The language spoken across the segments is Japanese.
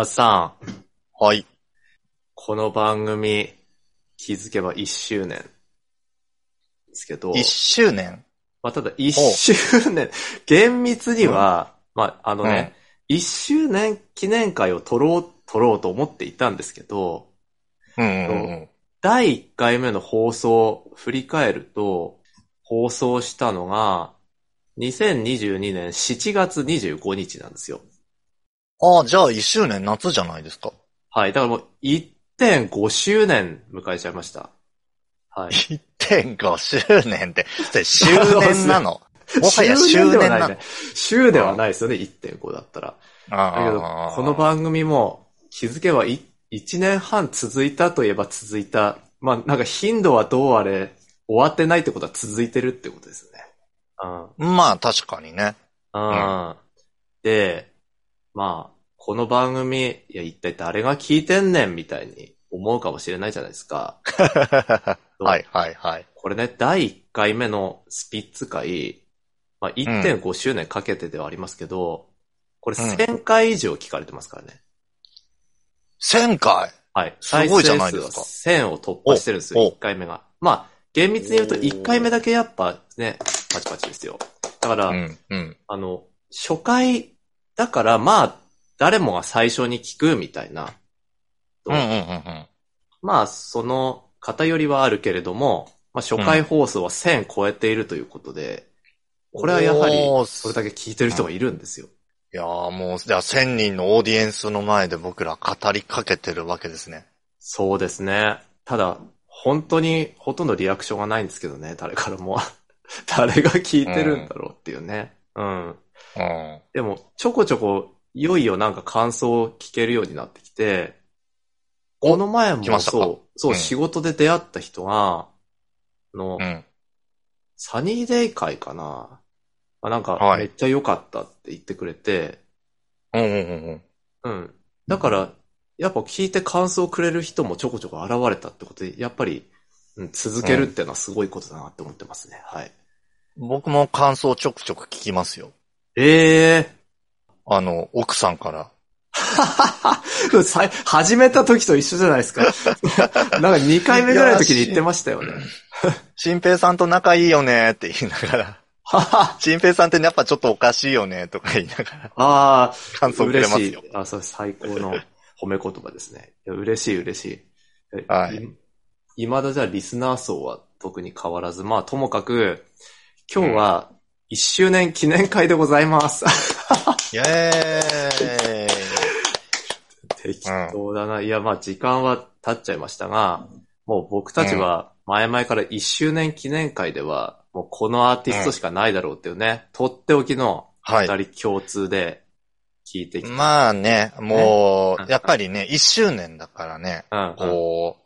あずさん、はい。この番組、気づけば1周年。ですけど、一周年？まあ、ただ1周年、厳密には、まあ、あのうんね、1周年記念会を撮ろう、撮ろうと思っていたんですけど、うんうんうん。第1回目の放送を振り返ると、放送したのが、2022年7月25日なんですよ。ああ、じゃあ一周年夏じゃないですか。はい。だからもう1.5周年迎えちゃいました。はい。1.5周年って、それ周年なの？もはや周周年なのはないね。週ではないですよね、1.5だったら。だけどああ、この番組も気づけばい1年半続いたといえば続いた。まあ、なんか頻度はどうあれ、終わってないってことは続いてるってことですね。うん。まあ確かにね。うん。で、まあ、この番組、いや、一体誰が聞いてんねんみたいに思うかもしれないじゃないですか。はいはいはい。これね、第1回目のスピッツ会、まあ、1.5周年かけてではありますけど、これうん1000回以上聞かれてますからね。1000回？はい。すごいじゃないですか再生数は1000を突破してるんですよ、おお1回目が。まあ、厳密に言うと1回目だけやっぱね、パチパチですよ。だから、うんうん。あの、初回だからまあ、誰もが最初に聞くみたいな。うんうんうんうん。まあ、その偏りはあるけれども、まあ、初回放送は1000超えているということで、これはやはりそれだけ聞いてる人がいるんですよ。いやーもう、じゃあ1000人のオーディエンスの前で僕ら語りかけてるわけですね。そうですね。ただ、本当にほとんどリアクションがないんですけどね、誰からも。誰が聞いてるんだろうっていうね。うん。うん。でも、ちょこちょこ、いよいよなんか感想を聞けるようになってきて、おこの前もそう、そう、うん仕事で出会った人が、あの、うん。サニーデイ会かな。あなんか、はいめっちゃ良かったって言ってくれて、うんうんうんうん。うん。だから、やっぱ聞いて感想をくれる人もちょこちょこ現れたってことで、やっぱり、うん、続けるっていうのはすごいことだなって思ってますね。はい。僕も感想ちょくちょく聞きますよ。ええあの、奥さんから。ー。始めた時と一緒じゃないですか。なんか2回目ぐらいの時に言ってましたよね。新平さんと仲いいよねって言いながら。新平さんってやっぱちょっとおかしいよねとか言いながらああ、感想くれ嬉しいますよ。。あ、そう、最高の褒め言葉ですね。いや嬉しい嬉しい。えはいい。未だじゃあリスナー層は特に変わらず、まあともかく、今日は1周年記念会でございます。イェーイ適当だな。いや、まあ時間は経っちゃいましたが、もう僕たちは前々から1周年記念会では、もうこのアーティストしかないだろうっていうね、とっておきのはい。二人共通で聞いてきた。まあね、もねう、やっぱりね、一周年だからね、うんうんこ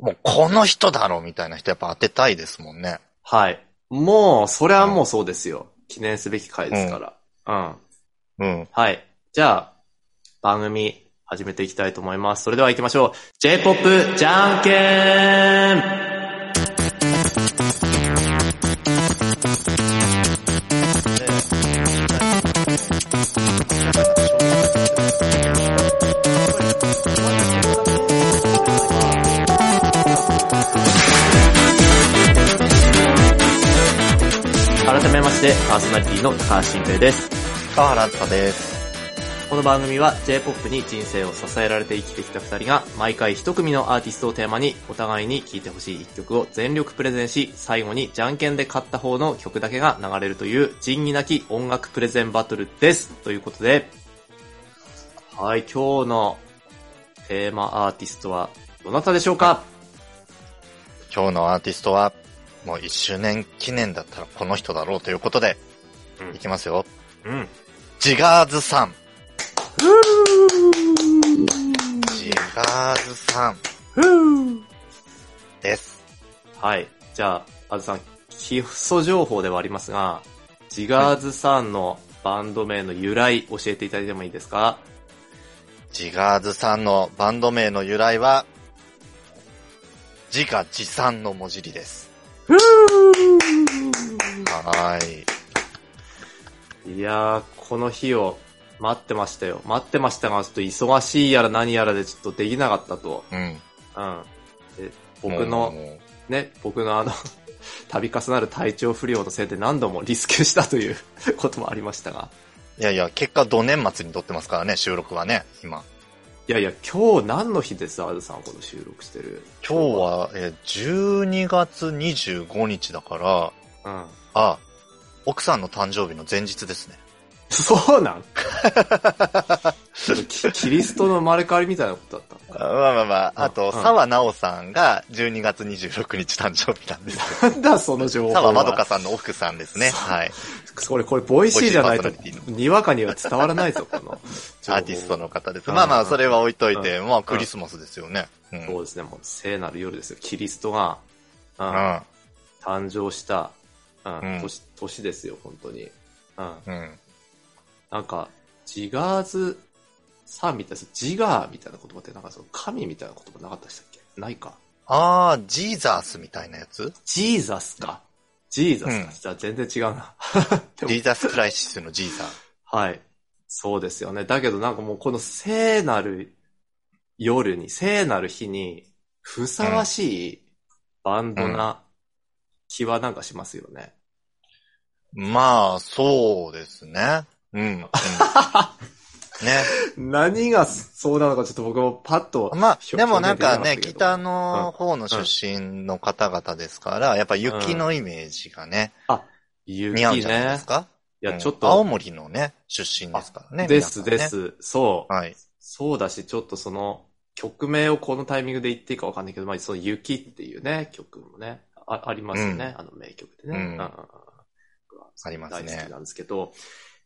う、もうこの人だろうみたいな人やっぱ当てたいですもんね。はい。もう、それはもうそうですよ。記念すべき回ですから。うん。うん。はい。じゃあ、番組始めていきたいと思います。それでは行きましょう。J-POP じゃんけんして、パーソナリティの高橋新平です。川原あです。この番組は J-POP に人生を支えられて生きてきた二人が毎回一組のアーティストをテーマにお互いに聴いてほしい一曲を全力プレゼンし、最後にじゃんけんで勝った方の曲だけが流れるという仁義なき音楽プレゼンバトルです。ということで、はい、今日のテーマアーティストはどなたでしょうか？今日のアーティストは、もう一周年記念だったらこの人だろうということで、うんいきますよ。うん。ジガーズさん。ジガーズさんです。はい。じゃあ、あずさん、基礎情報ではありますが、ジガーズさんのバンド名の由来教えていただいてもいいですか？ジガーズさんのバンド名の由来は、自画自賛の文字りです。はーい。いやー、この日を待ってましたよ。待ってましたが、ちょっと忙しいやら何やらでちょっとできなかったと。うん。うん。で僕の、もね、僕のあの、度重なる体調不良のせいで何度もリスケしたということもありましたが。ういやいや、結果、土年末に撮ってますからね、収録はね、今。いやいや、今日何の日です？あずさん、この収録してる。今日は、えー、12月25日だから、うん。あ、奥さんの誕生日の前日ですね。そうなん？キ キリストの生まれ変わりみたいなことだったまあまあまあ、うんあと、うん沢直さんが12月26日誕生日なんですよ。なんだその情報は。沢まどかさんの奥さんですね。はい。これ、これ、 Voicy じゃないとにわかには伝わらないぞ、この。アーティストの方です。うんまあまあ、それは置いといて、うんまあ、クリスマスですよね。うん。そうですね、もう聖なる夜ですよ。キリストが、うん、うん。誕生した、年、年ですよ、本当に。うん。うん。なんか、ジガーズさんみたいな、ジガーみたいな言葉って、なんかその神みたいな言葉なかったでしたっけ？ないか。あー、ジーザースみたいなやつ？ジーザスか。ジーザスか。うんじゃあ全然違うな。ジーザスクライストのジーザー。はい。そうですよね。だけどなんかもうこの聖なる夜に、聖なる日に、ふさわしいバンドな気はなんかしますよね。まあ、そうですね。うん。うんね。何がそうなのかちょっと僕もパッと。まあ、表でもなんかね、北の方の出身の方々ですから、やっぱ雪のイメージがね、雪似合うんじゃないでねす。か？いや、うんちょっと。青森のね、出身ですからね。です。です。そう。はい。そうだし、ちょっとその、曲名をこのタイミングで言っていいかわかんないけど、まあ、その雪っていうね、曲もね、あありますよね、あの名曲でね。うんうんありますね大好きなんですけど、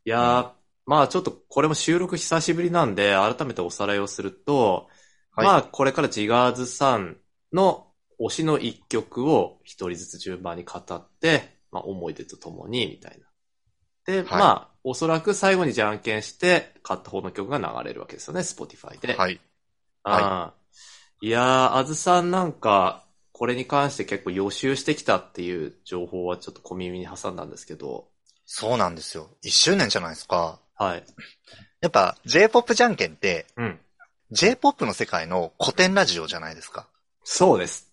いやー、まあちょっとこれも収録久しぶりなんで、改めておさらいをすると、はいまあこれからジガーズさんの推しの一曲を一人ずつ順番に語って、まあ思い出とともに、みたいな。で、はいまあ、おそらく最後にじゃんけんして、買った方の曲が流れるわけですよね、Spotify で。はい。ああいやー、あずさんなんか、これに関して結構予習してきたっていう情報はちょっと小耳に挟んだんですけど、そうなんですよ。一周年じゃないですか。はい。やっぱ J-POP じゃんけんって、うん。J-POP の世界の古典ラジオじゃないですか。そうです。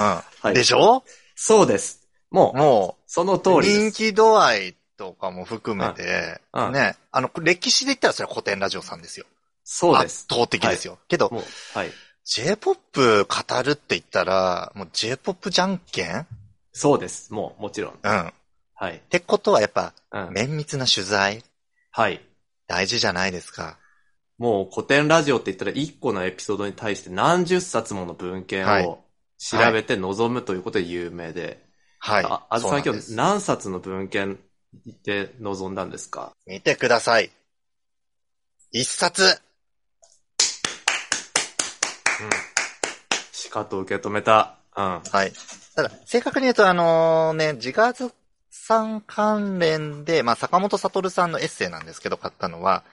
うん。はい。でしょ？そうです。もう、もう、その通りです。人気度合いとかも含めて、うんうんね、あの、歴史で言ったらそれは古典ラジオさんですよ。そうです。圧倒的ですよ。けど、もう、はい。J-POP 語るって言ったら、もう J-POP じゃんけん？そうです。もう、もちろん。うん。っはい。てことはやっぱ、うん。綿密な取材、はい。大事じゃないですか。もう古典ラジオって言ったら1個のエピソードに対して何十冊もの文献はいを調べて臨むということで有名で。はい。あ、あずさん今日そうなんです何冊の文献で臨んだんですか？見てください。一冊。うん。しかと受け止めた。うん。はい。ただ、正確に言うと、あのね、ジガーズさん関連で、まあ、坂本悟さんのエッセイなんですけど、買ったのは、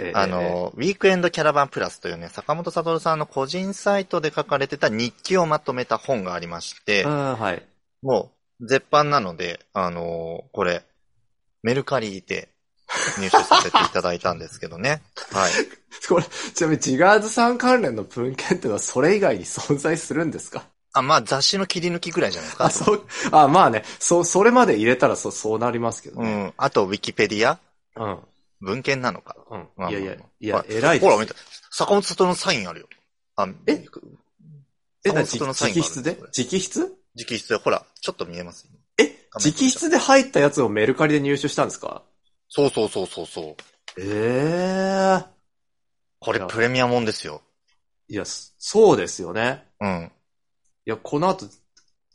えあ、の、ウィークエンドキャラバンプラスというね、坂本悟さんの個人サイトで書かれてた日記をまとめた本がありまして、うん、はい。もう、絶版なので、あのこれ、メルカリで入手させていただいたんですけどね。はい。これ、ちなみにジガーズさん関連の文献っていうのはそれ以外に存在するんですか？あ、まあ、雑誌の切り抜きぐらいじゃないですか。あ、そう、あ、まあね、そう、それまで入れたらそう、そうなりますけどね。うん。あと、ウィキペディア？うん。文献なのか？うん。まあいやいやまあ、いやは、偉いです。ほら、見た。坂本悟のサインあるよ。あ、え？え、な、直筆で？直筆？直筆で、ほら、ちょっと見えますえ、直筆で入ったやつをメルカリで入手したんですか？そうそうそうそうそう。ええこれプレミアムンですよ。いや、そそうですよね。うん。いや、この後、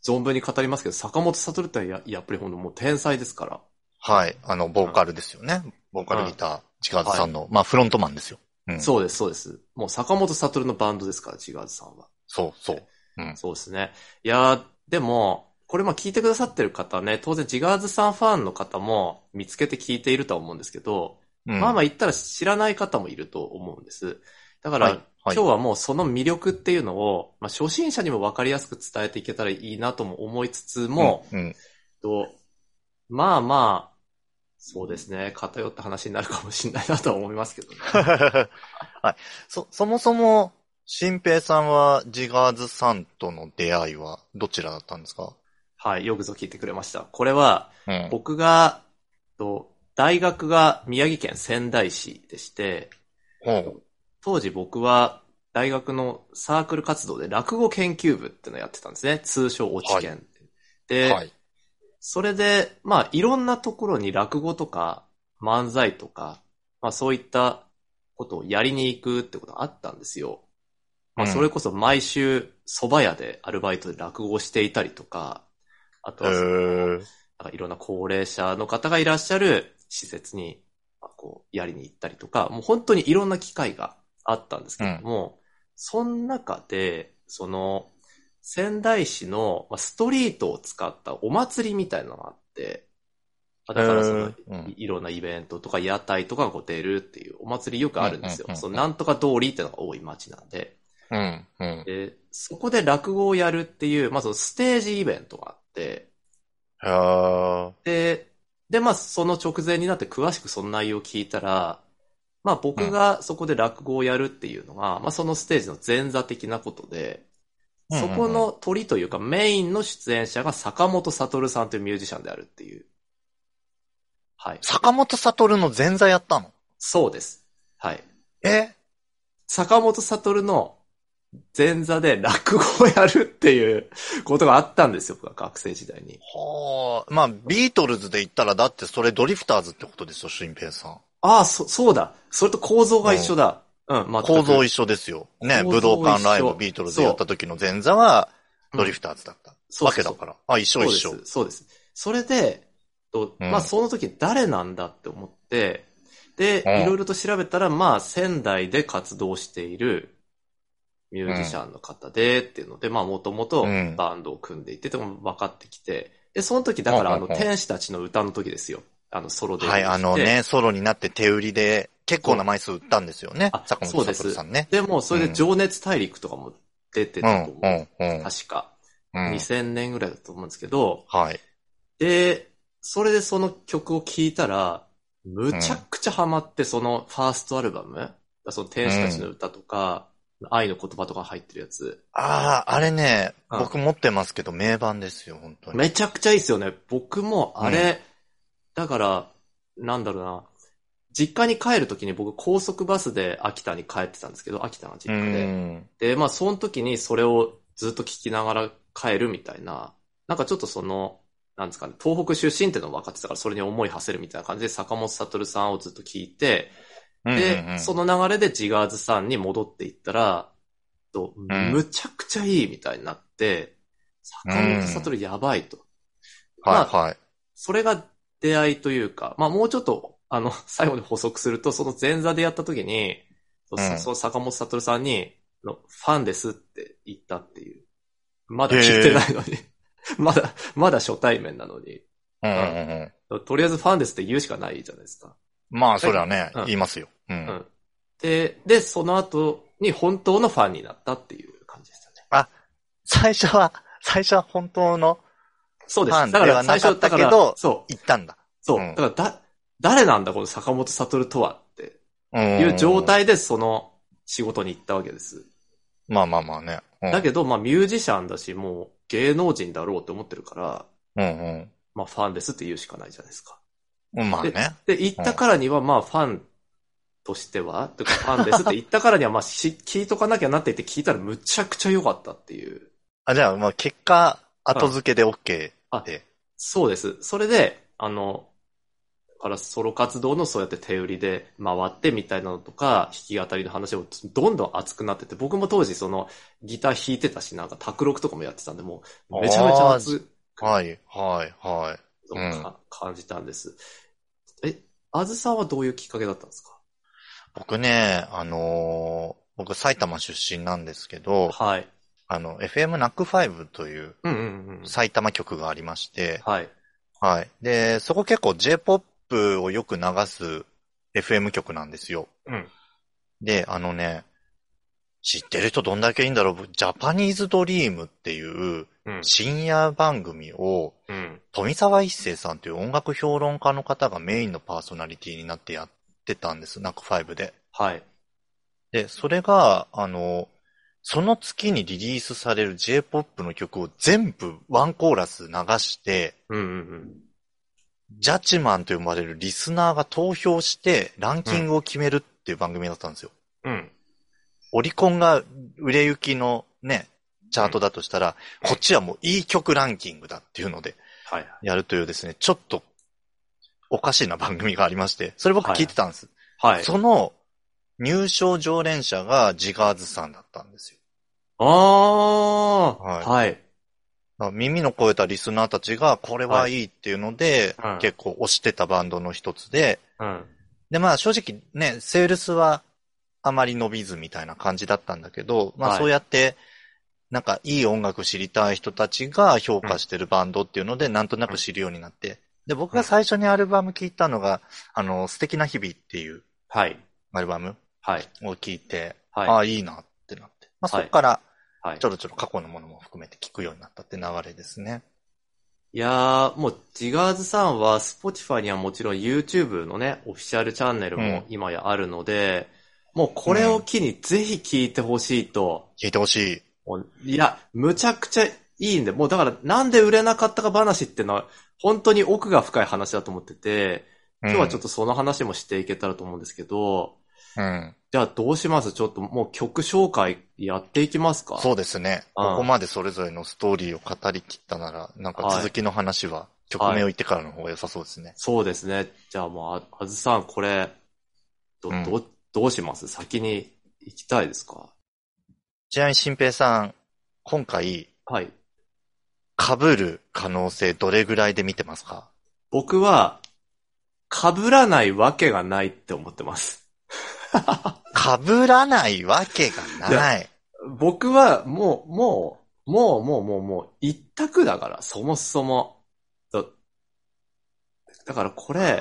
存分に語りますけど、坂本悟ってややっぱりほんともう天才ですから。はい。あの、ボーカルですよね。ボーカルギター、ジガーズさんの、まあ、フロントマンですよ。うん。そうです、そうです。もう坂本悟のバンドですから、ジガーズさんは。そう、そう。うん。そうですね。いやー、でも、これまあ聞いてくださってる方ね、当然ジガーズさんファンの方も見つけて聞いているとは思うんですけど、うんまあまあ言ったら知らない方もいると思うんです。だから、はいはい今日はもうその魅力っていうのを、まあ初心者にも分かりやすく伝えていけたらいいなとも思いつつも、うん。とまあまあ、そうですね。偏った話になるかもしれないなとは思いますけどね。はい。そ、そもそも、新平さんはジガーズさんとの出会いはどちらだったんですか？はい。よくぞ聞いてくれました。これは、うん。僕が、と大学が宮城県仙台市でして、ほう。当時僕は大学のサークル活動で落語研究部っていうのをやってたんですね。通称落ち研。で、はい。それで、まあ、いろんなところに落語とか漫才とか、まあそういったことをやりに行くってことがあったんですよ。まあうんそれこそ毎週蕎麦屋でアルバイトで落語をしていたりとか、あとへはそのーなんかいろんな高齢者の方がいらっしゃる施設に、まあこう、やりに行ったりとか、もう本当にいろんな機会があったんですけれども、その中で、その、仙台市のまあストリートを使ったお祭りみたいなのがあって、あだからそのいいろんなイベントとか屋台とかが出るっていうお祭りよくあるんですようんうんうん。うんそのなんとか通りっていうのが多い町なんで。うん。うん。で、そこで落語をやるっていう、まずステージイベントがあって、で、で、まあ、その直前になって詳しくその内容を聞いたら、まあ僕がそこで落語をやるっていうのが、まあそのステージの前座的なことで、そこの鳥というかメインの出演者が坂本悟さんというミュージシャンであるっていう。はい。坂本悟の前座やったの？そうです。はい。え？坂本悟の前座で落語をやるっていうことがあったんですよ、僕は学生時代に。はあ。まあ、ビートルズで言ったら、だってそれドリフターズってことですよ、新平さん。ああ、そ、そうだ。それと構造が一緒だ。うん、ま構造一緒ですよ。ね、武道館ライブビートルズでやった時の前座はドリフターズだった。そうわけだから。あ、一緒一緒そう。です。そうです。それで、とうんまあその時誰なんだって思って、で、うんいろいろと調べたら、まあ仙台で活動しているミュージシャンの方でっていうので、まあもともとうんバンドを組んでいてっても分かってきて、で、その時だからあのうんうんうん天使たちの歌の時ですよ。あのソロで。はい、あのね、ソロになって手売りで結構な枚数売ったんですよねあ。坂本そうです悟さんね。でもそれで情熱大陸とかも出てうん、たと思う。うん、うん。確か。うん2000年ぐらいだと思うんですけど、はい。で、それでその曲を聴いたら、むちゃくちゃハマって、そのファーストアルバム、その天使たちの歌とか、愛の言葉とか入ってるやつ、ああ、あれね、うん僕持ってますけど名盤ですよ、本当に。めちゃくちゃいいですよね。僕もあれ、だから、なんだろうな、実家に帰るときに僕高速バスで秋田に帰ってたんですけど、秋田の実う家で。ん。で、まあその時にそれをずっと聞きながら帰るみたいな、なんかちょっとその、なんですかね、東北出身っていうのも分かってたから、それに思い馳せるみたいな感じで坂本悟さんをずっと聞いて、で、その、の流れでジガーズさんに戻っていったら、とんむちゃくちゃいいみたいになって、坂本悟やばいと。はい、はい。それが出会いというか、まあもうちょっと、あの、最後に補足すると、その前座でやった時に、そうんその坂本悟さんに、のファンですって言ったっていう。まだ聞いてないのに。まだ、まだ初対面なのに。うんうんうん。とりあえずファンですって言うしかないじゃないですか。まあ、それはねうん、言いますよ。う。うんん。で、で、その後に本当のファンになったっていう感じでしたね。最初は、最初は本当のそうです。だから最初、だから、けどそう、言ったんだ。そう。うんだからだ、誰なんだこの坂本悟とはってうんいう状。態でその仕事に行ったわけです。まあまあまあね。うんだけど、まあミュージシャンだし、もう芸能人だろうって思ってるから、うんまあファンですって言うしかないじゃないですか。うん。まあね。で、言ったからには、まあファンとしては、とかファンですって言ったからには、まあし聞いとかなきゃなって言って聞いたらむちゃくちゃ良かったっていう。あ、じゃあ、まあ結果、後付けで OK あで。そうです。それで、あの、だからソロ活動のそうやって手売りで回ってみたいなのとか、弾き語りの話をどんどん熱くなってて、僕も当時そのギター弾いてたし、なんか卓録とかもやってたんで、もうめちゃめちゃ熱くはい、はい、はい。うんか感じたんです。え、あずさんはどういうきっかけだったんですか？僕ね、あのー僕埼玉出身なんですけど、はい。あの、FM ナック5という。埼玉局がありまして、はい。はい。で、そこ結構 J-POP をよく流す FM 局なんですよ。うん。で、あのね、知ってる人どんだけいいんだろうジャパニーズドリームっていううん。深夜番組を、うん。富澤一世さんという音楽評論家の方がメインのパーソナリティになってやってたんです。ナック5で。はい。で、それが、あの、その月にリリースされる J-POP の曲を全部ワンコーラス流して、うんうんうん。ジャッジマンと呼ばれるリスナーが投票してランキングを決めるっていう番組だったんですよ。うん。オリコンが売れ行きのね、チャートだとしたら、こっちはもういい曲ランキングだっていうのではい。やるというですね、ちょっとおかしいな番組がありまして、それ僕聞いてたんです。はい。その入賞常連者がジガーズさんだったんですよ。ああはい耳の超えたリスナーたちがこれはいいっていうので、はいうん結構推してたバンドの一つで、うん。でまあ正直ね、セールスはあまり伸びずみたいな感じだったんだけど、まはいあそうやって、なんかいい音楽知りたい人たちが評価してるバンドっていうので、なんとなく知るようになって。で、僕が最初にアルバム聴いたのが、あの、素敵な日々っていうはい。アルバムはい。を聴いて、はい。ああ、いいなってなって。まあそはいこからはいちょろちょろ過去のものも含めて聞くようになったって流れですね。いやー、もう、ジガーズさんは、Spotify にはもちろん YouTube のね、オフィシャルチャンネルも今やあるので、もうこれを機にぜひ聞いてほしいと、聞いてほしい。いや、むちゃくちゃいいんで、もうだからなんで売れなかったか話ってのは、本当に奥が深い話だと思ってて、今日はちょっと、とその話もしていけたらと思うんですけど、うん。じゃあどうします？ちょっともう曲紹介やっていきますかそうですね。うんここまでそれぞれのストーリーを語り切ったなら、なんか続きの話は曲名を言ってからの方が良さそうですね。そうですね。じゃあもう、ああずさん、これ、ど、うんど、どうします？先に行きたいですか？ちなみに新平さん、今回、はい。被る可能性どれぐらいで見てますか？僕は、被らないわけがないって思ってます。被らないわけがない。僕は、もう、もう、もう、もう、もう、もう、一択だから、そもそも。だだからこれ、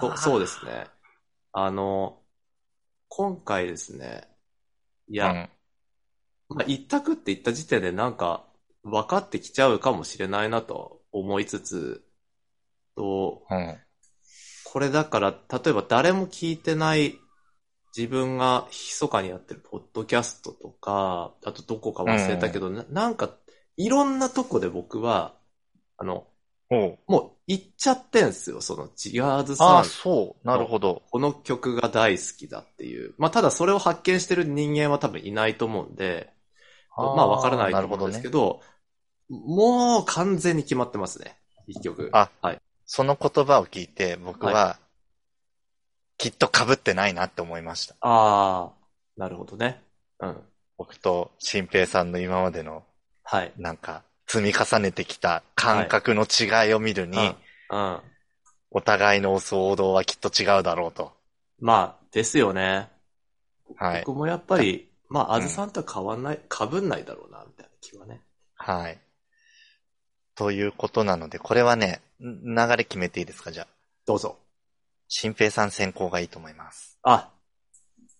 そそうですね。あの、今回ですね、いいや、まあ、一択って言った時点でなんか分かってきちゃうかもしれないなと思いつつ、と、うん。これだから、例えば誰も聞いてない自分が密かにやってるポッドキャストとか、あとどこか忘れたけど、ななんかいろんなとこで僕は、あの、おうもう行っちゃってんすよ、そのジガーズあさんあ、そう。なるほど。この曲が大好きだっていう。まあ、ただそれを発見してる人間は多分いないと思うんで、まあ、わからないと思うんですけど、もう完全に決まってますね。一曲。あはい。その言葉を聞いて、僕は、きっと被ってないなって思いました。ああ、なるほどね。うん。僕と新平さんの今までの、はい。なんか、積み重ねてきた感覚の違いを見るに、うん。うん。お互いの想像はきっと違うだろうと。まあ、ですよね。はい。僕もやっぱり、まあ、うんあずさんとは変わんない、被んないだろうな、みたいな気はね。はい。ということなので、これはね、ん流れ決めていいですかじゃあ。どうぞ。新平さん先行がいいと思います。あ、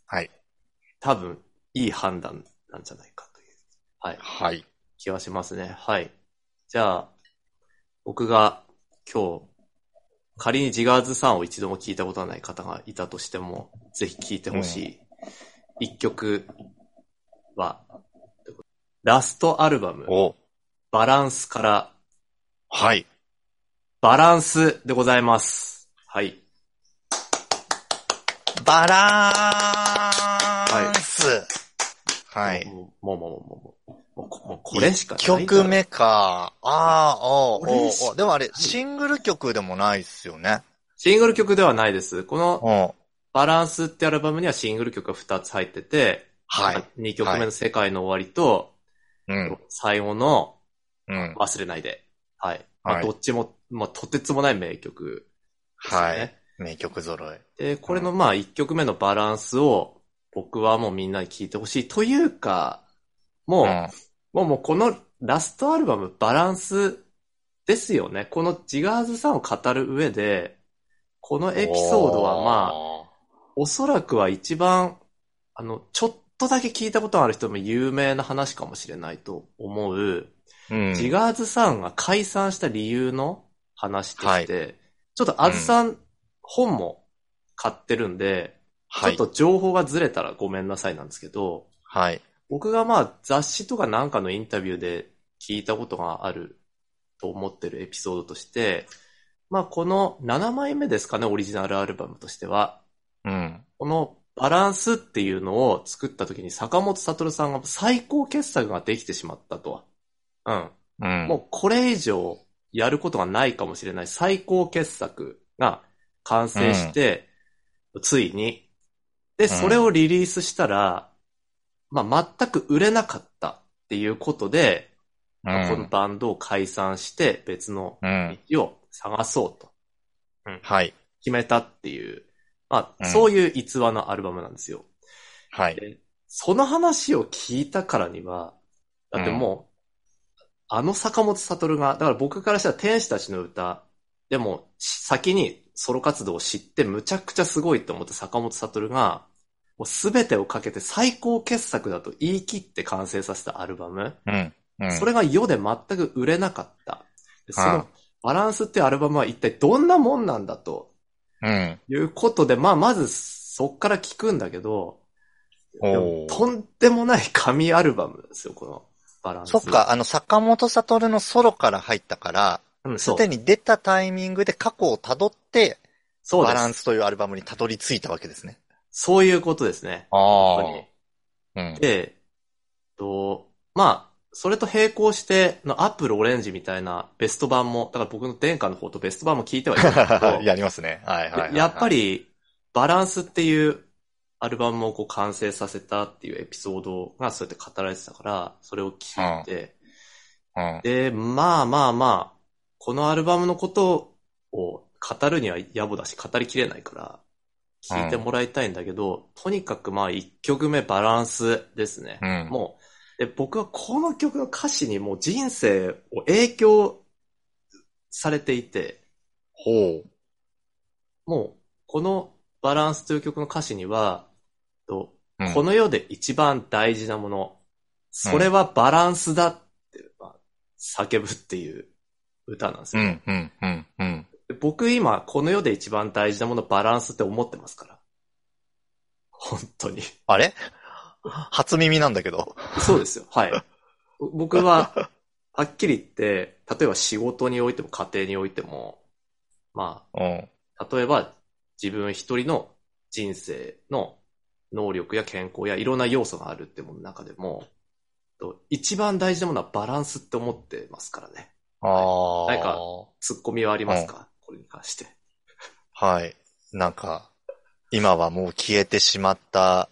はい。多分、いい判断なんじゃないかという。はい。はい。気はしますね。はい。じゃあ、僕が今日、仮にジガーズさんを一度も聞いたことがない方がいたとしても、ぜひ聞いてほしい一曲は、ラストアルバム、おバランスから、はい。バランスでございます。はい。バランス。はい。もう、もう、もう、もう、もう、もうこもうこれしかない一曲目か。ああ、おおでもあれ、シングル曲でもないっすよね。シングル曲ではないです。このうん。バランスってアルバムにはシングル曲が2つ入ってて、はい。2曲目の世界の終わりと、うん。最後のうん。忘れないで。はい。まあはいどっちも、まあ、とてつもない名曲ですよね。はい。名曲揃い。で、これのまあ1曲目のバランスを僕はもうみんなに聴いてほしい。というか、もう、うん。もうもうこのラストアルバムバランスですよね。このジガーズさんを語る上で、このエピソードはまあ、おそらくは一番、あの、ちょっとだけ聞いたことがある人も有名な話かもしれないと思う、うん。ジガーズさんが解散した理由の話として、ちょっとあずさん本も買ってるんで、はい。ちょっと情報がずれたらごめんなさいなんですけど、はい。僕がまあ雑誌とかなんかのインタビューで聞いたことがあると思ってるエピソードとして、まあこの7枚目ですかね、オリジナルアルバムとしては。うん。このバランスっていうのを作った時に坂本悟さんが最高傑作ができてしまったと。うん。うん。もうこれ以上やることがないかもしれない最高傑作が完成して、ついに。で、んそれをリリースしたら、まあ全く売れなかったっていうことで、うんこのバンドを解散して別のうん。道を探そうとはい。決めたっていう、まあうんそういう逸話のアルバムなんですよ。はい。でその話を聞いたからには、だってもう、あの坂本悟が、だから僕からしたら天使たちの歌、でもし先にソロ活動を知ってむちゃくちゃすごいと思った坂本悟が、もうすべてをかけて最高傑作だと言い切って完成させたアルバム。うん。うん。それが世で全く売れなかった。でそうんのバランスっていうアルバムは一体どんなもんなんだとうん。いうことで、まあまずそっから聞くんだけど、とんでもない神アルバムですよ、このバランス。そっか、あの、坂本悟のソロから入ったから、うん、そう。すでに出たタイミングで過去を辿って、そうです。バランスというアルバムに辿り着いたわけですね。そういうことですね。あ本当に。うん。で、と、まあ、それと並行して、のアップルオレンジみたいなベスト版も、だから僕の殿下の方とベスト版も聞いてはいるんですけど、やりますね。はいはいはいはい。やっぱ、り、バランスっていうアルバムをこう完成させたっていうエピソードがそうやって語られてたから、それを聞いて、うん。で、まあまあまあ、このアルバムのことを語るには野暮だし、語りきれないから、聞いてもらいたいんだけど、とにかくまあ一曲目バランスですね。うんもうで、僕はこの曲の歌詞にもう人生を影響されていて、ほう。もうこのバランスという曲の歌詞には、とうんこの世で一番大事なもの、それはバランスだって、まあ叫ぶっていう歌なんですよ。うん、うん、うん、うん。で僕今、この世で一番大事なものバランスって思ってますから。本当に。あれ？初耳なんだけど。そうですよ。はい。僕は、はっきり言って、例えば仕事においても家庭においても、まうん。あ、例えば自分一人の人生の能力や健康やいろんな要素があるってものの中でも、と一番大事なものはバランスって思ってますからね。ああ。なんかツッコミはありますか、これに関して。はい。なんか、今はもう消えてしまった、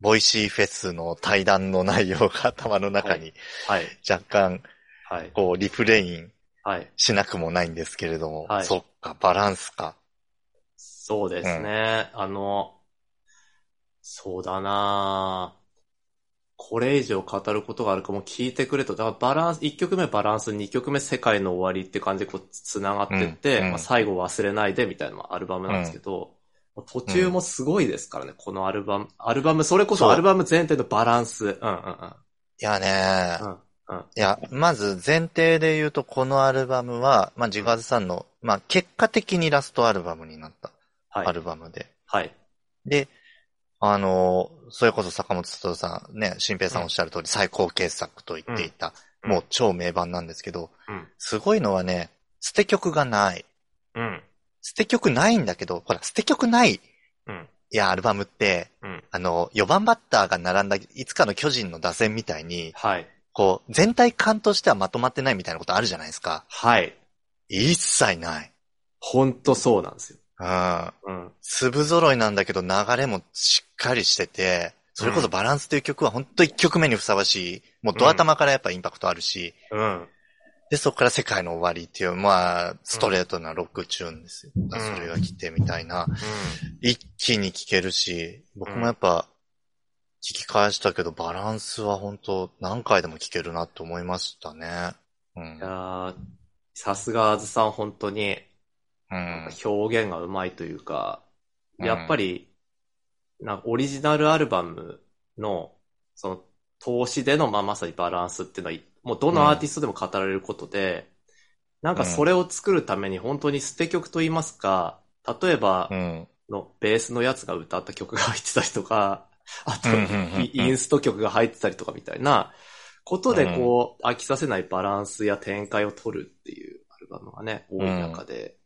Voicyフェスの対談の内容が頭の中にはい。若干、はい。こう、リフレインはい。しなくもないんですけれども、はいそっか、バランスか。そうですね。あの、そうだなこれ以上語ることがあるかも聞いてくれと。だからバランス、1曲目バランス、2曲目世界の終わりって感じでこう繋がってって、うんうんまあ、最後忘れないでみたいなアルバムなんですけど、途中もすごいですからね、このアルバム。アルバム、それこそアルバム全体のバランス。うんうんうん。いやね、うんうんいや、まず前提で言うと、このアルバムは、まあ、ジガーズさんの、まあ、結果的にラストアルバムになったはい。アルバムで。はい。で、あの、それこそ坂本悟さん、ね、新平さんおっしゃる通り、最高傑作と言っていた、うんもう超名盤なんですけど、うん。すごいのはね、捨て曲がない。うん。捨て曲ないんだけど、ほら、捨て曲ない、うん。いや、アルバムって、うん。あの、4番バッターが並んだ、いつかの巨人の打線みたいに、はい。こう、全体感としてはまとまってないみたいなことあるじゃないですか。はい。一切ない。ほんとそうなんですよ。うん。うん。粒揃いなんだけど流れもしっかりしてて、それこそバランスという曲は本当一曲目にふさわしい。もうド頭からやっぱインパクトあるし、うん。で、そこから世界の終わりっていう、まあ、ストレートなロックチューンですよ。んそれが来てみたいな。うん。一気に聴けるし、僕もやっぱ、聞き返したけど、バランスは本当何回でも聴けるなって思いましたね。うんい。やーさすがあずさん本当にうん。表現がうまいというか、うんやっぱり、なんかオリジナルアルバムの、その、投資での、まあ、まさにバランスっていうのは、もうどのアーティストでも語られることで、なんかそれを作るために本当に捨て曲と言いますか、例えばうん。のベースのやつが歌った曲が入ってたりとか、あとインスト曲が入ってたりとかみたいなことでこう飽きさせないバランスや展開を取るっていうアルバムがね、多い中で、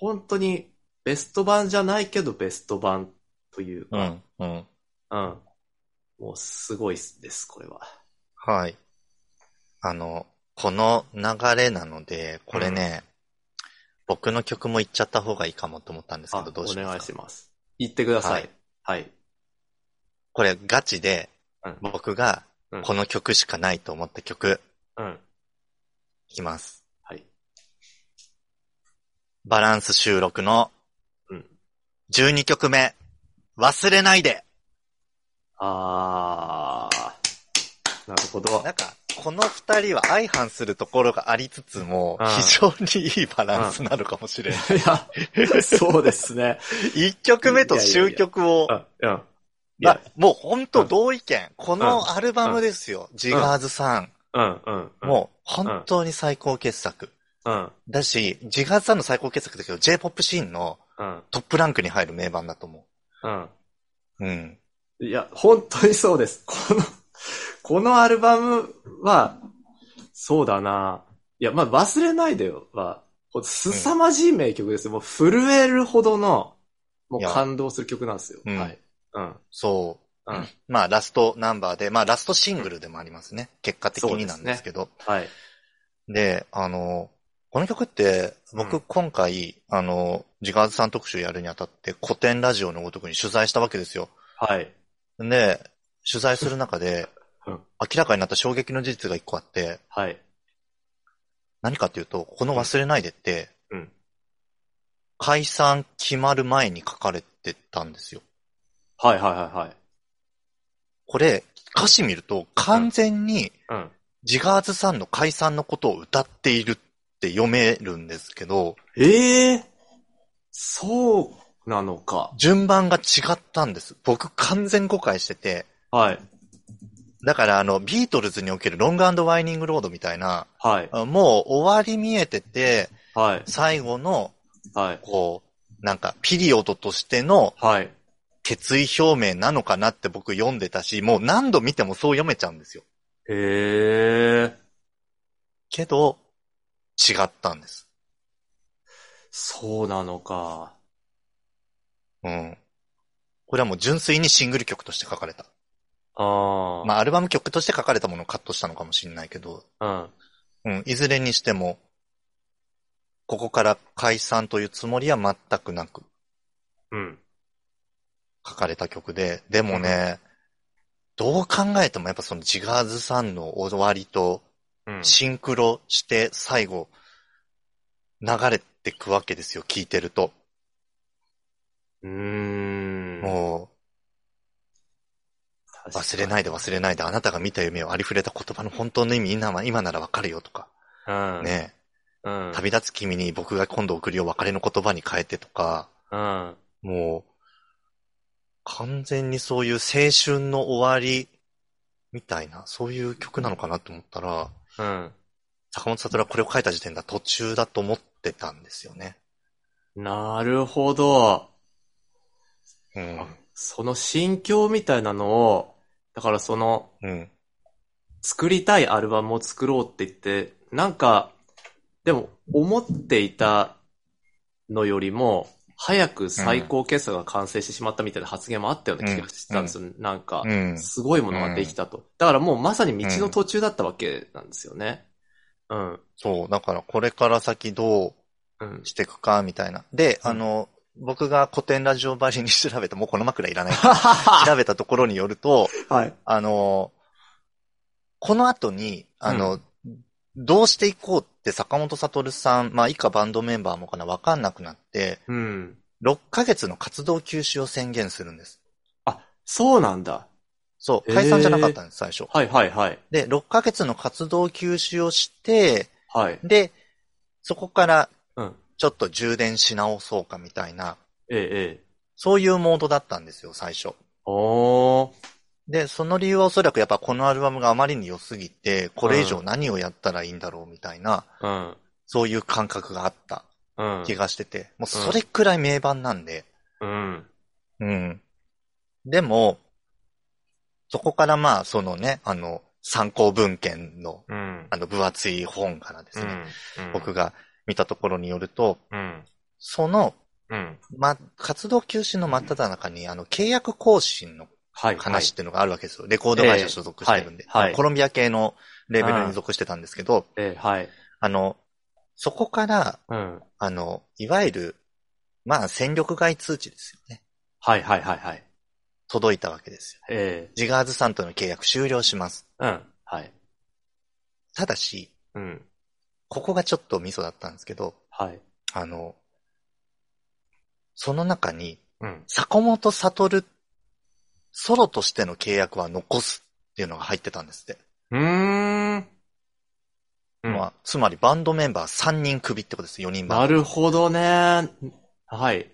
本当にベスト版じゃないけどベスト版というか、うん。うん。うん。もうすごいです、これは。はい。あの、この流れなので、これね、僕の曲も言っちゃった方がいいかもと思ったんですけあど、どうお願いしますか？します。言ってください。はい。これガチで、うん。僕がうんこの曲しかないと思った曲、うん。いきます。はい。バランス収録のうん。12曲目、忘れないで。あー。なるほど。なんか、この二人は相反するところがありつつもうん、非常にいいバランスなのかもしれない。いや、そうですね。一曲目と終曲をまや、もう本当うん同意見。このアルバムですよ。ジガーズさん。もう本当に最高傑作。うん。だし、ジガーズさんの最高傑作だけど、J-POP シーンのうん。トップランクに入る名盤だと思うん。う。うん。いや、本当にそうです。この、このアルバムは、そうだな。いや、まあ、忘れないでよは、すさまじい名曲ですよ。もう震えるほどの、もう感動する曲なんですよ。うんはい。うん。そう。うん。まあ、ラストナンバーで、まあ、ラストシングルでもありますね。結果的になんですけど。はい。であの、この曲って、僕うん今回、あの、ジガーズさん特集やるにあたって古典ラジオのごとくに取材したわけですよ。はい。で、取材する中で、うん明らかになった衝撃の事実が一個あって、はい。何かっていうと、この忘れないでって、うん。解散決まる前に書かれてたんですよ。はいはいはいはい。これ、歌詞見ると完全にうん。ジガーズさんの解散のことを歌っているって読めるんですけど、ええそうなのか。順番が違ったんです。僕完全誤解してて、はい。だからあの、ビートルズにおけるロングワイニングロードみたいな、はい。あもう終わり見えてて、はい。最後の、はい。こう、なんか、ピリオドとしてのはい。決意表明なのかなって僕読んでたし、もう何度見てもそう読めちゃうんですよ。へえ。けど、違ったんです。そうなのか。うん。これはもう純粋にシングル曲として書かれた。ああ。まあ、アルバム曲として書かれたものをカットしたのかもしれないけど、うん。うん、いずれにしても、ここから解散というつもりは全くなくうん。書かれた曲で、でもね、どう考えてもやっぱそのジガーズさんの終わりとうん。シンクロして最後流れてくわけですよ、聞いてると。うーん。もう忘れないで忘れないであなたが見た夢をありふれた言葉の本当の意味今は今ならわかるよとか、うん。。ね、うん。旅立つ君に僕が今度送るよ別れの言葉に変えてとか、うん。もう、完全にそういう青春の終わりみたいな、そういう曲なのかなと思ったら、うん。坂本悟はこれを書いた時点では途中だと思ってたんですよね。なるほど。うん。その心境みたいなのを、だからその、うん。作りたいアルバムを作ろうって言って、なんか、でも、思っていたのよりも、早く最高傑作が完成してしまったみたいな発言もあったような気がしたんですよ。なんかう、ん。すごいものができたと。だからもうまさに道の途中だったわけなんですよね。うん。そう、だからこれから先どうんう。していくか、みたいな。で、うんあの、僕が古典ラジオばりに調べた、もうこの枕いらない。調べたところによると、はい。あの、この後に、あの、どうしていこうって坂本悟さん、まあ以下バンドメンバーもかな、わかんなくなって、うん。6ヶ月の活動休止を宣言するんです。あ、そうなんだ。そう、解散じゃなかったんです、最初。はいはいはい。で、6ヶ月の活動休止をして、はい。で、そこからうん。ちょっと充電し直そうかみたいな、ええ、ええ。そういうモードだったんですよ、最初。おー。で、その理由はおそらくやっぱこのアルバムがあまりに良すぎて、これ以上何をやったらいいんだろうみたいな、うん。そういう感覚があったうん。気がしてて、もうそれくらい名盤なんで、うん。うん。でも、そこからまあ、そのね、あの、参考文献の、うん。あの、分厚い本からですね、うん。僕が見たところによると、うん。その、うん。ま、活動休止の真っ只中に、あの、契約更新のはい。話っていうのがあるわけですよ。レコード会社所属してるんで。ええはいはいコロンビア系のレベルに属してたんですけど、えー、はい。あの、そこから、うん。あの、いわゆる、まあ、戦力外通知ですよね。はいはいはいはい。届いたわけですよ。えジガーズさんとの契約終了します。えうん。はい。ただし、うん。ここがちょっとミソだったんですけど、はい。あの、その中に、うん。坂本悟ソロとしての契約は残すっていうのが入ってたんですって。うーん。うんまあ、つまりバンドメンバー3人首ってことです。4人バンド。なるほどね。はい。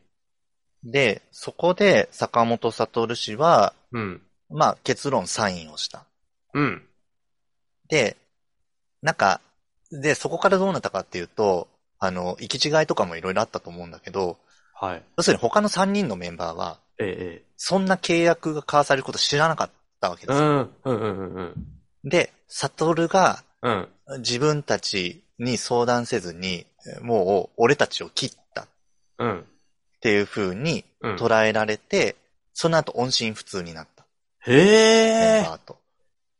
で、そこで坂本悟氏は、うん。まあ結論サインをした。うん。で、なんか、で、そこからどうなったかっていうと、あの、行き違いとかもいろいろあったと思うんだけど、はい。要するに他の3人のメンバーは、ええ、そんな契約が交わされること知らなかったわけええ。ですよ。うん。うんうんうんうん。で、悟がうん。自分たちに相談せずに、もう俺たちを切ったっうん。ていう風にうん。捉えられて、その後音信不通になった。へメンえ。バーと。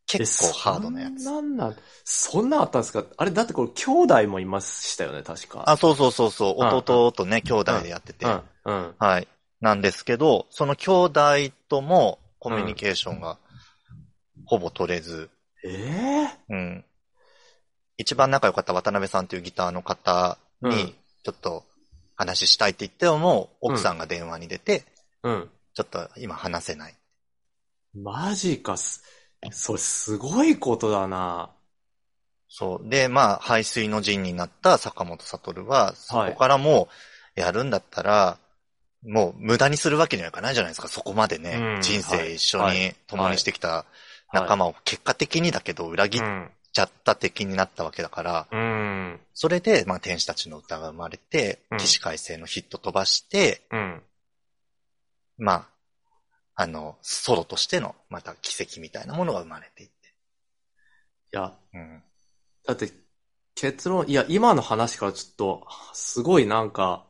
結構ハードなやつ。そんなんなん、そんなんあったんですか？あれ、だってこれ兄弟もいましたよね、確か。あ、そうそうそうそう。うん弟とね、兄弟でやってて。うん。うん。はい。なんですけど、その兄弟ともコミュニケーションがほぼ取れず、ええうん。一番仲良かった渡辺さんというギターの方うんに、ちょっと話したいって言っても、奥さんが電話に出て、うん。ちょっと今話せない。マジかす。それすごいことだな。そう。で、まあ、排水の陣になった坂本悟は、そはいこからもう、やるんだったら、もう無駄にするわけにはいかないじゃないですか、そこまでね。うん人生一緒にはい共にしてきた仲間を結果的にだけど裏切っうん。ちゃった敵になったわけだから、うん。それで、まあ、天使たちの歌が生まれてうん、起死回生のヒット飛ばして、うん。まあ、あの、ソロとしての、また奇跡みたいなものが生まれていって。いや、うん。だって、結論、いや、今の話からちょっと、すごいなんか、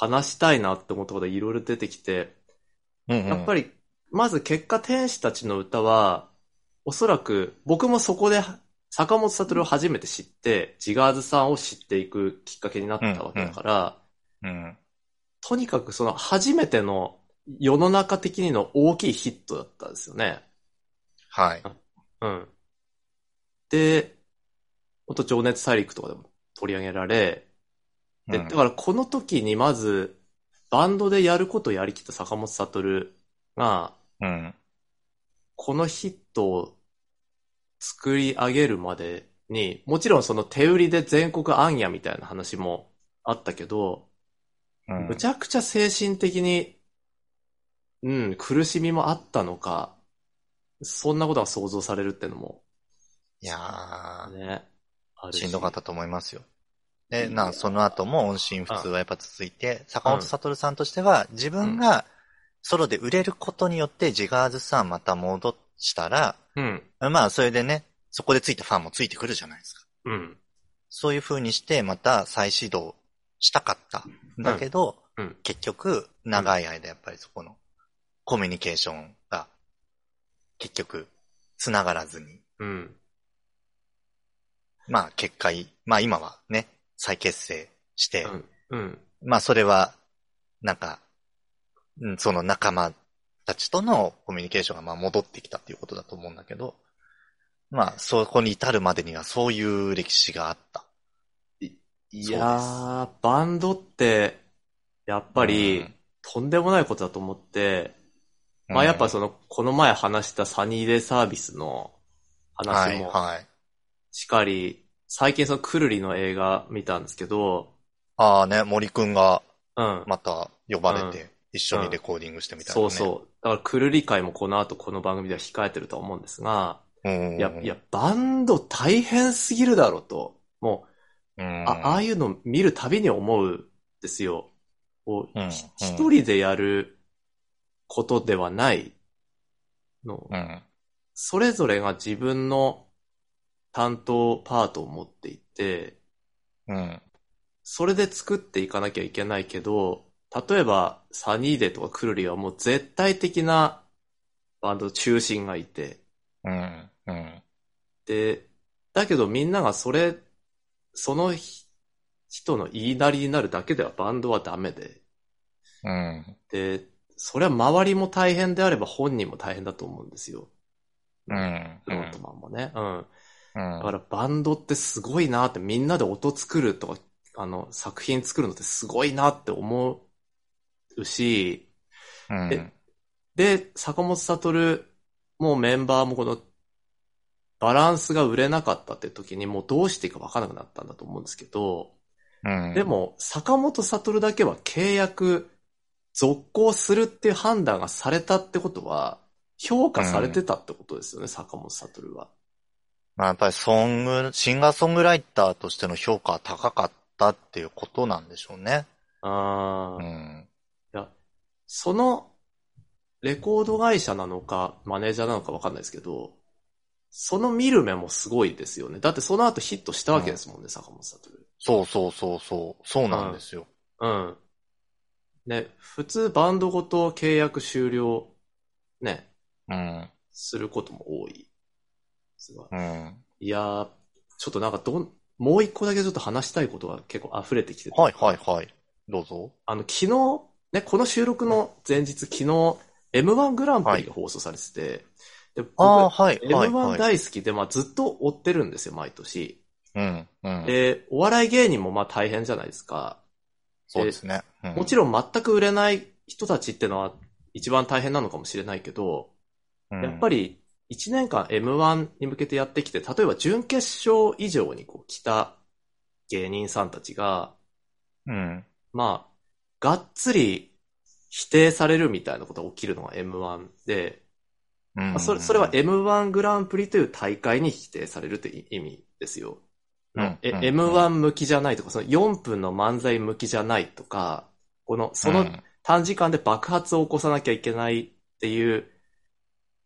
話したいなって思ったことがいろいろ出てきて、うん、うん。やっぱり、まず結果天使たちの歌は、おそらく僕もそこで坂本悟を初めて知って、ジガーズさんを知っていくきっかけになったわけだから、うん。とにかくその初めての世の中的にの大きいヒットだったんですよね。はい。うん。で、ほんと情熱大陸とかでも取り上げられ、で、うんだからこの時にまず、バンドでやることをやりきった坂本悟が、うん。このヒットを作り上げるまでに、もちろんその手売りで全国暗夜みたいな話もあったけど、うんむちゃくちゃ精神的に、うん、苦しみもあったのか、そんなことが想像されるってのも、いやー、ね、しんどかったと思いますよ。で、な、その後も音信不通はやっぱ続いて、坂本悟さんとしては、自分がソロで売れることによってジガーズさんまた戻したら、うん、まあ、それでね、そこでついたファンもついてくるじゃないですか。うん、そういう風にして、また再始動したかった。んだけど、うん。うん。結局、長い間やっぱりそこのコミュニケーションが、結局、繋がらずに、うん、まあ、結果い、まあ今はね、再結成して、うん、うん、まあそれは、なんか、うんその仲間たちとのコミュニケーションがまあ戻ってきたっていうことだと思うんだけど、まあそこに至るまでにはそういう歴史があった。いやー、バンドって、やっぱり、うんとんでもないことだと思って、まあやっぱその、この前話したサニーデイサービスの話も。しかり、最近そのクルリの映画見たんですけど、ああね、森くんがうん。また呼ばれて。一緒にレコーディングしてみたいな、ねそうそう。だから、くるり会もこの後この番組では控えてるとは思うんですが、う。うん。いや、いや、バンド大変すぎるだろうと。もう、うん、あああいうの見るたびに思うんですよ。こう一人でやることではないの。うん。それぞれが自分の担当パートを持っていて、うん。それで作っていかなきゃいけないけど、例えば、サニーデーとかクルリはもう絶対的なバンド中心がいて、うん。うん。で、だけどみんながそれ、そのひ人の言いなりになるだけではバンドはダメで、うん。で、それは周りも大変であれば本人も大変だと思うんですよ。うん。フロントマンもね。うん。うんだからバンドってすごいなってみんなで音作るとか、あの、作品作るのってすごいなって思うし、うん。えで、坂本悟もメンバーもこのバランスが売れなかったって時にもうどうしていいか分からなくなったんだと思うんですけど、うん。で、も坂本悟だけは契約続行するっていう判断がされたってことは、評価されてたってことですよね、坂本悟は。まあ、やっぱりソング、シンガーソングライターとしての評価は高かったっていうことなんでしょうね。あーうん。いや、その、レコード会社なのか、マネージャーなのかわかんないですけど、その見る目もすごいですよね。だってその後ヒットしたわけですもんね、坂本悟。そうそうそうそう。そうなんですよ。うん。ね、普通バンドごと契約終了、ね、うん。することも多い。ですがうん。いやー、ちょっとなんかどん、もう一個だけちょっと話したいことが結構溢れてきててはいはいはい。どうぞ。あの、昨日、ね、この収録の前日、昨日、M1 グランプリが放送されてて、はいはい M1 はい。大好きで、まあずっと追ってるんですよ、毎年。うん。うん。で、お笑い芸人もまあ大変じゃないですか。そうですね。うんもちろん全く売れない人たちってのは一番大変なのかもしれないけど、うんやっぱり1年間 M1 に向けてやってきて、例えば準決勝以上にこう来た芸人さんたちが、うん。まあ、がっつり否定されるみたいなことが起きるのが M1 で、うんまあそれそれは M1 グランプリという大会に否定されるという意味ですよ。えうんうん M1 向きじゃないとか、その4分の漫才向きじゃないとか、この、その短時間で爆発を起こさなきゃいけないっていう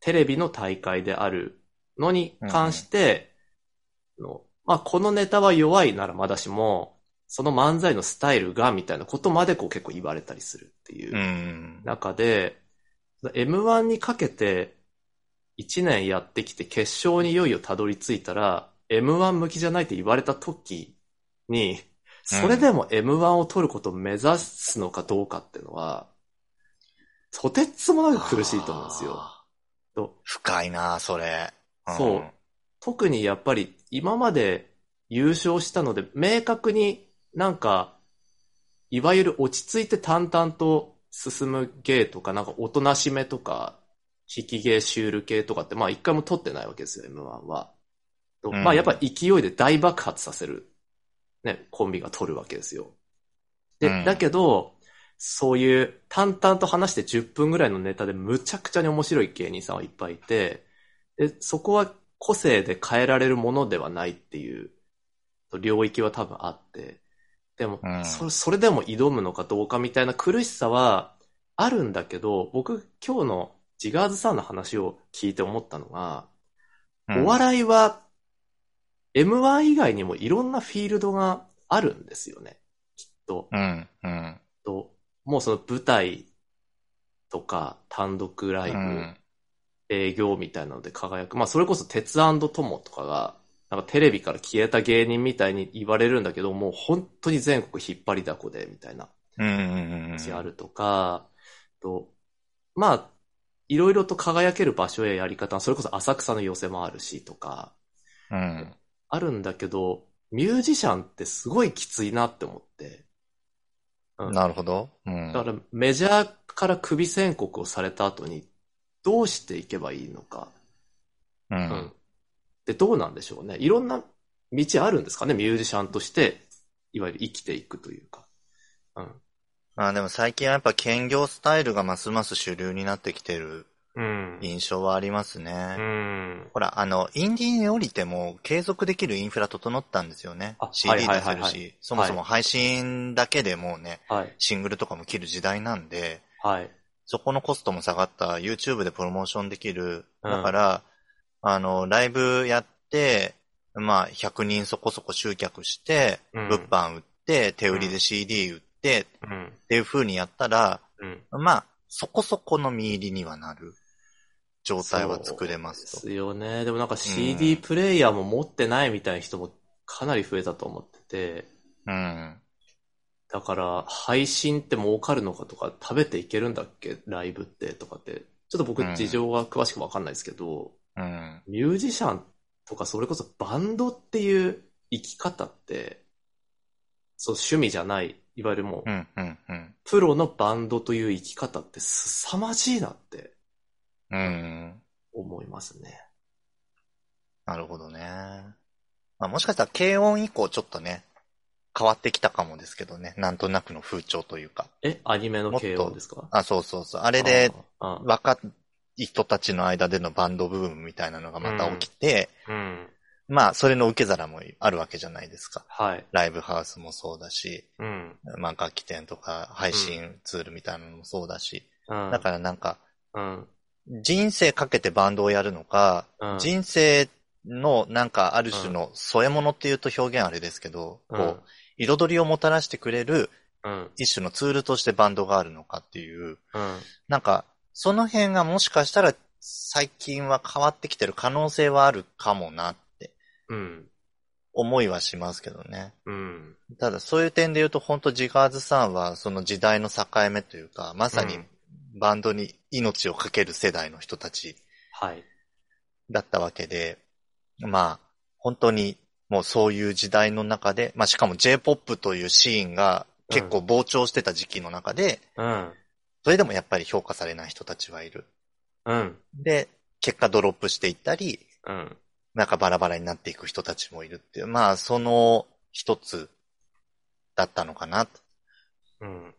テレビの大会であるのに関して、のまあ、このネタは弱いならまだしも、その漫才のスタイルがみたいなことまでこう結構言われたりするっていううん。うん。中で、M1 にかけて1年やってきて決勝にいよいよたどり着いたら、M1 向きじゃないって言われた時に、それでも M1 を取ることを目指すのかどうかっていうのは、とてつもなく苦しいと思うんですよ。と深いな、それ。んそう。特にやっぱり今まで優勝したので、明確になんか、いわゆる落ち着いて淡々と進む芸とか、なんかおとなしめとか、引き芸シュール系とかって、まあ一回も取ってないわけですよ、M1 は。とうんまあやっぱ勢いで大爆発させる、ね、コンビが取るわけですよ。で、うんだけど、そういう淡々と話して10分ぐらいのネタでむちゃくちゃに面白い芸人さんはいっぱいいて、で、そこは個性で変えられるものではないっていう領域は多分あって、でも、うんそそれでも挑むのかどうかみたいな苦しさはあるんだけど、僕今日のジガーズさんの話を聞いて思ったのが、うんお笑いは M1 以外にもいろんなフィールドがあるんですよね。きっと。うん。うん。ともうその舞台とか単独ライブ、うん営業みたいなので輝く。まあそれこそ鉄トモとかが、なんかテレビから消えた芸人みたいに言われるんだけど、もう本当に全国引っ張りだこで、みたいなうん。うん。話あるとか、と、まあ、いろいろと輝ける場所ややり方、それこそ浅草の寄せもあるしとか、うん。あるんだけど、ミュージシャンってすごいきついなって思って。うんなるほど。うん。だからメジャーから首宣告をされた後にどうしていけばいいのか。う。うんん。で、どうなんでしょうね。いろんな道あるんですかね、ミュージシャンとして、いわゆる生きていくというか。うん。まあでも最近はやっぱ兼業スタイルがますます主流になってきてるうん。印象はありますね。うん。ほら、あの、インディーに降りても継続できるインフラ整ったんですよねあ。CD 出せるし、そもそも配信だけでもうね、はい。シングルとかも切る時代なんで、はい。そこのコストも下がった YouTube でプロモーションできる。うんだから、あの、ライブやって、まあ、100人そこそこ集客して、うん物販売って、手売りで CD 売って、うん。っていう風にやったら、うん。まあ、そこそこの見入りにはなる状態は作れますと。ですよね。でもなんか CD プレイヤーも持ってないみたいな人もかなり増えたと思ってて、うん。だから配信って儲かるのかとか食べていけるんだっけ？ライブってとかって。ちょっと僕うん事情は詳しくわかんないですけど、うん。ミュージシャンとかそれこそバンドっていう生き方って、そう趣味じゃない、いわゆるもううん。うん。うん。プロのバンドという生き方って凄まじいなってうん。思いますね。なるほどね。まあ、もしかしたら軽音以降ちょっとね、変わってきたかもですけどね。なんとなくの風潮というか。え、アニメの軽音ですか？あ、そうそうそう。あれで、若い人たちの間でのバンドブームみたいなのがまた起きて、うん。まあ、それの受け皿もあるわけじゃないですか。はい。ライブハウスもそうだし、うん。まあ、楽器店とか配信ツールみたいなのもそうだし。うん。だからなんか、うん。人生かけてバンドをやるのか、うん。人生のなんかある種の添え物っていうと表現あれですけど、うんこう、彩りをもたらしてくれるうん。一種のツールとしてバンドがあるのかっていう、うん。なんか、その辺がもしかしたら最近は変わってきてる可能性はあるかもなってうん。思いはしますけどね。うん。ただそういう点で言うと本当ジガーズさんはその時代の境目というか、まさにうんバンドに命をかける世代の人たちはい。だったわけで、まあ、本当にもうそういう時代の中で、まあしかも J-POP というシーンが結構膨張してた時期の中で、うん。それでもやっぱり評価されない人たちはいる。うん。で、結果ドロップしていったり、うん。なんかバラバラになっていく人たちもいるっていう、まあその一つだったのかなと。うん。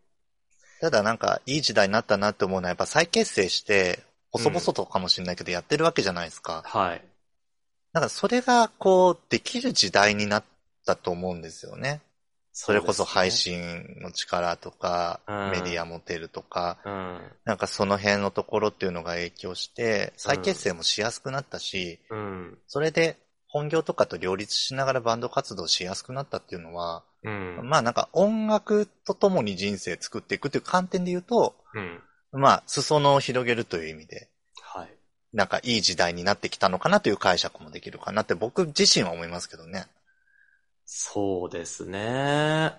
ただなんかいい時代になったなって思うのはやっぱ再結成して、細々とかもしれないけどやってるわけじゃないですか。はい。だからそれがこうできる時代になったと思うんですよね。それこそ配信の力とか、うんメディア持てるとか、うん。なんかその辺のところっていうのが影響して、再結成もしやすくなったし、うん。それで本業とかと両立しながらバンド活動しやすくなったっていうのは、うん。まあなんか音楽とともに人生作っていくっていう観点で言うと、うん。まあ裾野を広げるという意味で、はい。なんかいい時代になってきたのかなという解釈もできるかなって僕自身は思いますけどね。そうですね。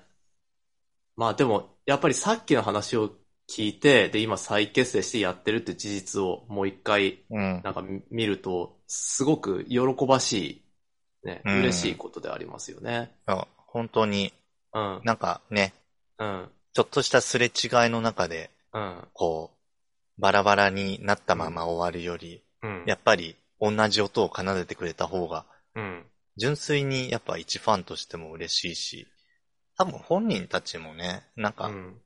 まあでも、やっぱりさっきの話を聞いて、で、今再結成してやってるって事実をもう一回うん。なんか見ると、すごく喜ばしい、ね、うん嬉しいことでありますよね。あ本当にうん。なんかね、うん。ちょっとしたすれ違いの中で、うん。こう、バラバラになったまま終わるより、うん。やっぱり同じ音を奏でてくれた方が、うん。純粋にやっぱ一ファンとしても嬉しいし、多分本人たちもね、なんか、うん。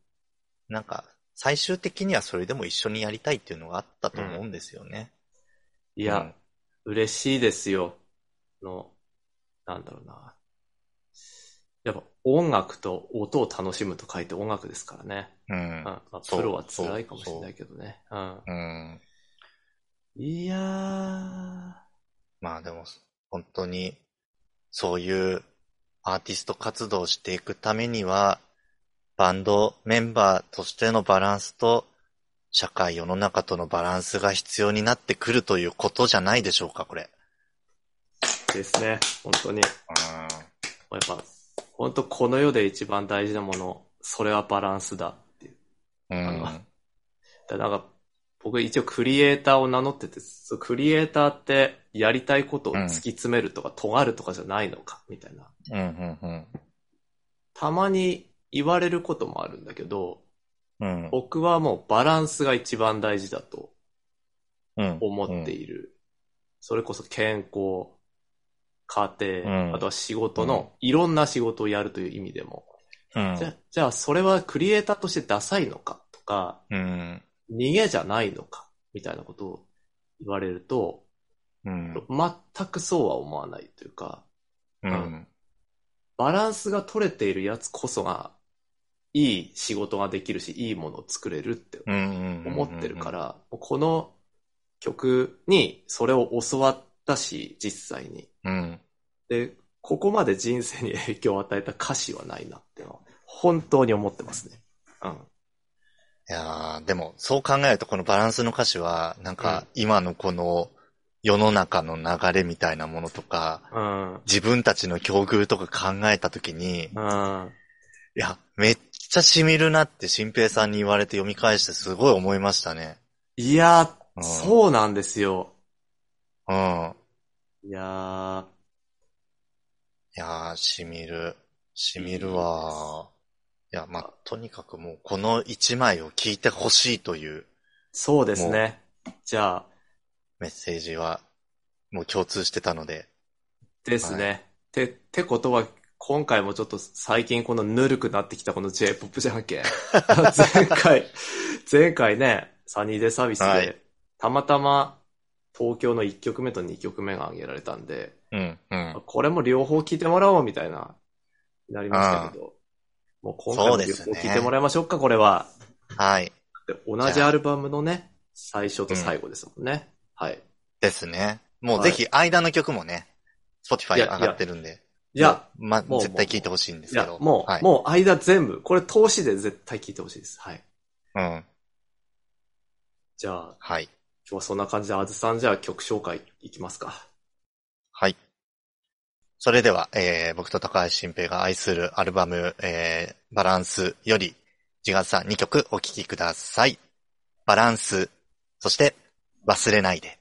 なんか、最終的にはそれでも一緒にやりたいっていうのがあったと思うんですよね。いや、嬉しいですよ。の、なんだろうな。やっぱ音楽と音を楽しむと書いて音楽ですからね。うん。まあ、プロは辛いかもしれないけどね。うん。うん。いやー。まあでも、本当に、そういうアーティスト活動をしていくためには、バンドメンバーとしてのバランスと、社会世の中とのバランスが必要になってくるということじゃないでしょうか、これ。ですね。本当に。やっぱ、本当この世で一番大事なもの、それはバランスだっていう。うん。だなんか、僕一応クリエイターを名乗ってて、クリエイターってやりたいことを突き詰めるとか、尖るとかじゃないのか、みたいな。うん、うん、たまに言われることもあるんだけど、うん。うん。僕はもうバランスが一番大事だとうん思っている。それこそ健康、家庭、うんあとは仕事の、いろんな仕事をやるという意味でも、うんじゃ、じゃあそれはクリエイターとしてダサいのか？とか、うん。逃げじゃないのか？みたいなことを言われると、うん。全くそうは思わないというか、うん。バランスが取れているやつこそが、いい仕事ができるし、いいものを作れるってうん。思ってるか。ら、この曲にそれを教わったし、実際に。うん。で、ここまで人生に影響を与えた歌詞はないなってのは、本当に思ってますね。うん。いやーでも、そう考えるとこのバランスの歌詞は、なんか、今のこの世の中の流れみたいなものとか、うん。自分たちの境遇とか考えたときに、いうん。や、めっちゃ染みるなって新平さんに言われて読み返してすごい思いましたね。いやー、うんそうなんですよ。うん。いやー、いやー、染みる。染みるわー。いや、まあ、とにかくもう、この一枚を聞いてほしいというそうですね。じゃあ、メッセージは、もう共通してたので。ですね。て、ってことは、今回もちょっと最近このぬるくなってきたこの J-POP じゃんけん。前回、前回ね、サニーデイサービスで、はいたまたま東京の1曲目と2曲目が挙げられたんで、うん、うん。これも両方聴いてもらおうみたいな、なりましたけど、もう今回も両方聴いてもらいましょうか、これは。はい。で同じアルバムのね、最初と最後ですもんね。はい。ですね。もうはいぜひ、間の曲もね、Spotify 上がってるんで。いや、ま、もう絶対聞いてほしいんですいやけど。、もう、はい。もう間全部、これ通しで絶対聴いてほしいです。はい。うん。じゃあ、はい。今日はそんな感じで、あずさんじゃあ曲紹介いきますか。はい。それでは、えー、僕と高橋新平が愛するアルバム、えー、バランスより、自月さん2曲お聴きください。バランス、そして、忘れないで。